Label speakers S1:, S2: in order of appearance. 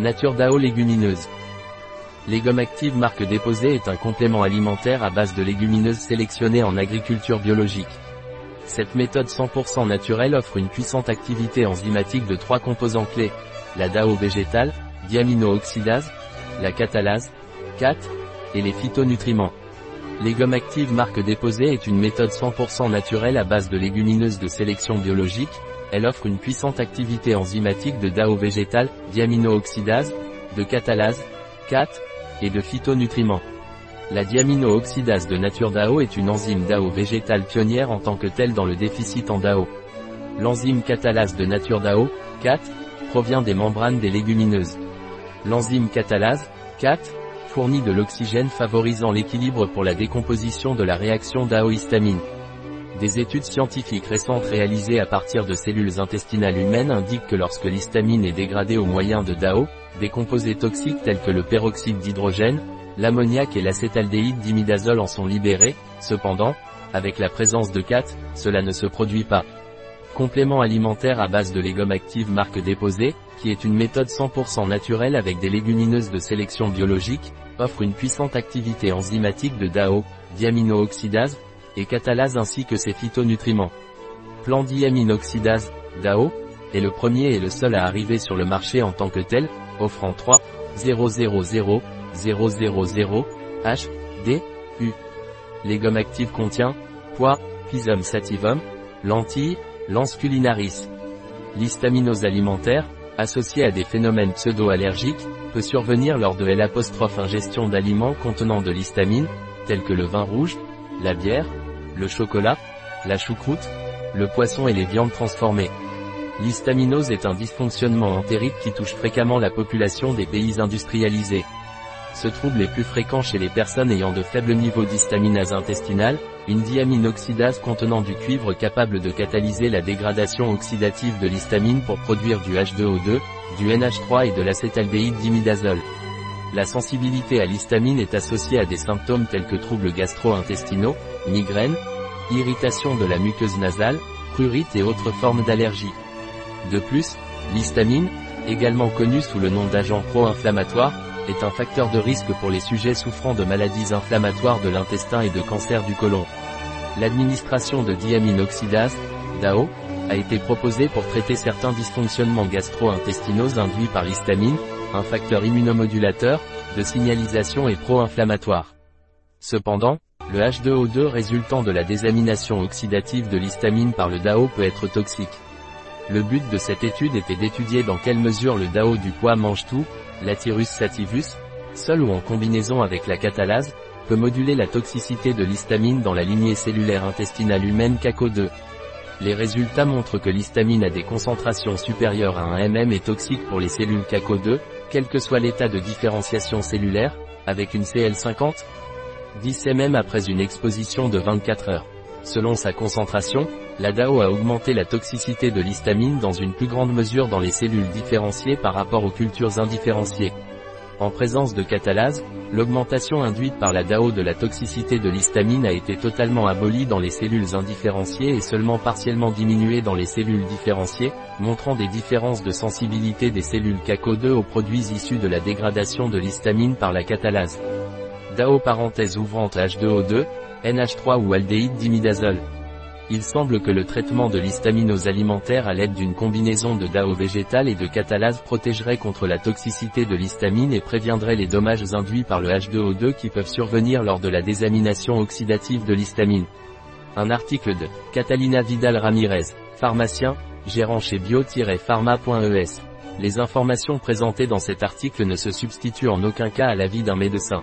S1: Nature DAO légumineuse. Les gommes marque déposée est un complément alimentaire à base de légumineuses sélectionnées en agriculture biologique. Cette méthode 100% naturelle offre une puissante activité enzymatique de trois composants clés. La DAO végétale, diamino-oxydase, la catalase, CAT, et les phytonutriments. Les gommes marque déposée est une méthode 100% naturelle à base de légumineuses de sélection biologique, elle offre une puissante activité enzymatique de DAO végétal, diamino-oxydase, de catalase, CAT, et de phytonutriments. La diamino-oxydase de nature DAO est une enzyme DAO végétale pionnière en tant que telle dans le déficit en DAO. L'enzyme catalase de nature DAO, CAT, provient des membranes des légumineuses. L'enzyme catalase, CAT, fournit de l'oxygène favorisant l'équilibre pour la décomposition de la réaction DAO-histamine. Des études scientifiques récentes réalisées à partir de cellules intestinales humaines indiquent que lorsque l'histamine est dégradée au moyen de DAO, des composés toxiques tels que le peroxyde d'hydrogène, l'ammoniac et l'acétaldéhyde d'imidazole en sont libérés, cependant, avec la présence de CAT, cela ne se produit pas. Complément alimentaire à base de légumes actives marque déposée, qui est une méthode 100% naturelle avec des légumineuses de sélection biologique, offre une puissante activité enzymatique de DAO, diamino-oxydase, et catalase ainsi que ses phytonutriments. Plan diaminoxydase, DAO, est le premier et le seul à arriver sur le marché en tant que tel, offrant 3, 000, 000, H, D, U. Les gommes actives contient, pois, Physum sativum, lentilles, lance culinaris. L'histaminose alimentaire, associée à des phénomènes pseudo-allergiques, peut survenir lors de L'- d'aliments contenant de l'histamine, tels que le vin rouge, la bière, le chocolat, la choucroute, le poisson et les viandes transformées. L'histaminose est un dysfonctionnement entérique qui touche fréquemment la population des pays industrialisés. Ce trouble est plus fréquent chez les personnes ayant de faibles niveaux d'histaminase intestinale, une diaminoxydase contenant du cuivre capable de catalyser la dégradation oxydative de l'histamine pour produire du H2O2, du NH3 et de l'acétaldéhyde d'imidazole. La sensibilité à l'histamine est associée à des symptômes tels que troubles gastro-intestinaux, migraines, irritation de la muqueuse nasale, prurite et autres formes d'allergie. De plus, l'histamine, également connue sous le nom d'agent pro-inflammatoire, est un facteur de risque pour les sujets souffrant de maladies inflammatoires de l'intestin et de cancer du côlon. L'administration de diaminoxydase, DAO, a été proposée pour traiter certains dysfonctionnements gastro-intestinaux induits par l'histamine, un facteur immunomodulateur, de signalisation et pro-inflammatoire. Cependant, le H2O2 résultant de la désamination oxydative de l'histamine par le DAO peut être toxique. Le but de cette étude était d'étudier dans quelle mesure le DAO du poids mange tout, l'Athyrus sativus, seul ou en combinaison avec la catalase, peut moduler la toxicité de l'histamine dans la lignée cellulaire intestinale humaine CACO2. Les résultats montrent que l'histamine a des concentrations supérieures à un mm et toxique pour les cellules CACO2, quel que soit l'état de différenciation cellulaire, avec une CL50, 10 mm après une exposition de 24 heures. Selon sa concentration, la DAO a augmenté la toxicité de l'histamine dans une plus grande mesure dans les cellules différenciées par rapport aux cultures indifférenciées. En présence de catalase, l'augmentation induite par la DAO de la toxicité de l'histamine a été totalement abolie dans les cellules indifférenciées et seulement partiellement diminuée dans les cellules différenciées, montrant des différences de sensibilité des cellules CACO2 aux produits issus de la dégradation de l'histamine par la catalase. DAO parenthèse ouvrante H2O2, NH3 ou aldéhyde d'imidazole. Il semble que le traitement de l'histaminose alimentaire à l'aide d'une combinaison de DAO végétal et de catalase protégerait contre la toxicité de l'histamine et préviendrait les dommages induits par le H2O2 qui peuvent survenir lors de la désamination oxydative de l'histamine. Un article de Catalina Vidal Ramirez, pharmacien, gérant chez bio-pharma.es. Les informations présentées dans cet article ne se substituent en aucun cas à l'avis d'un médecin.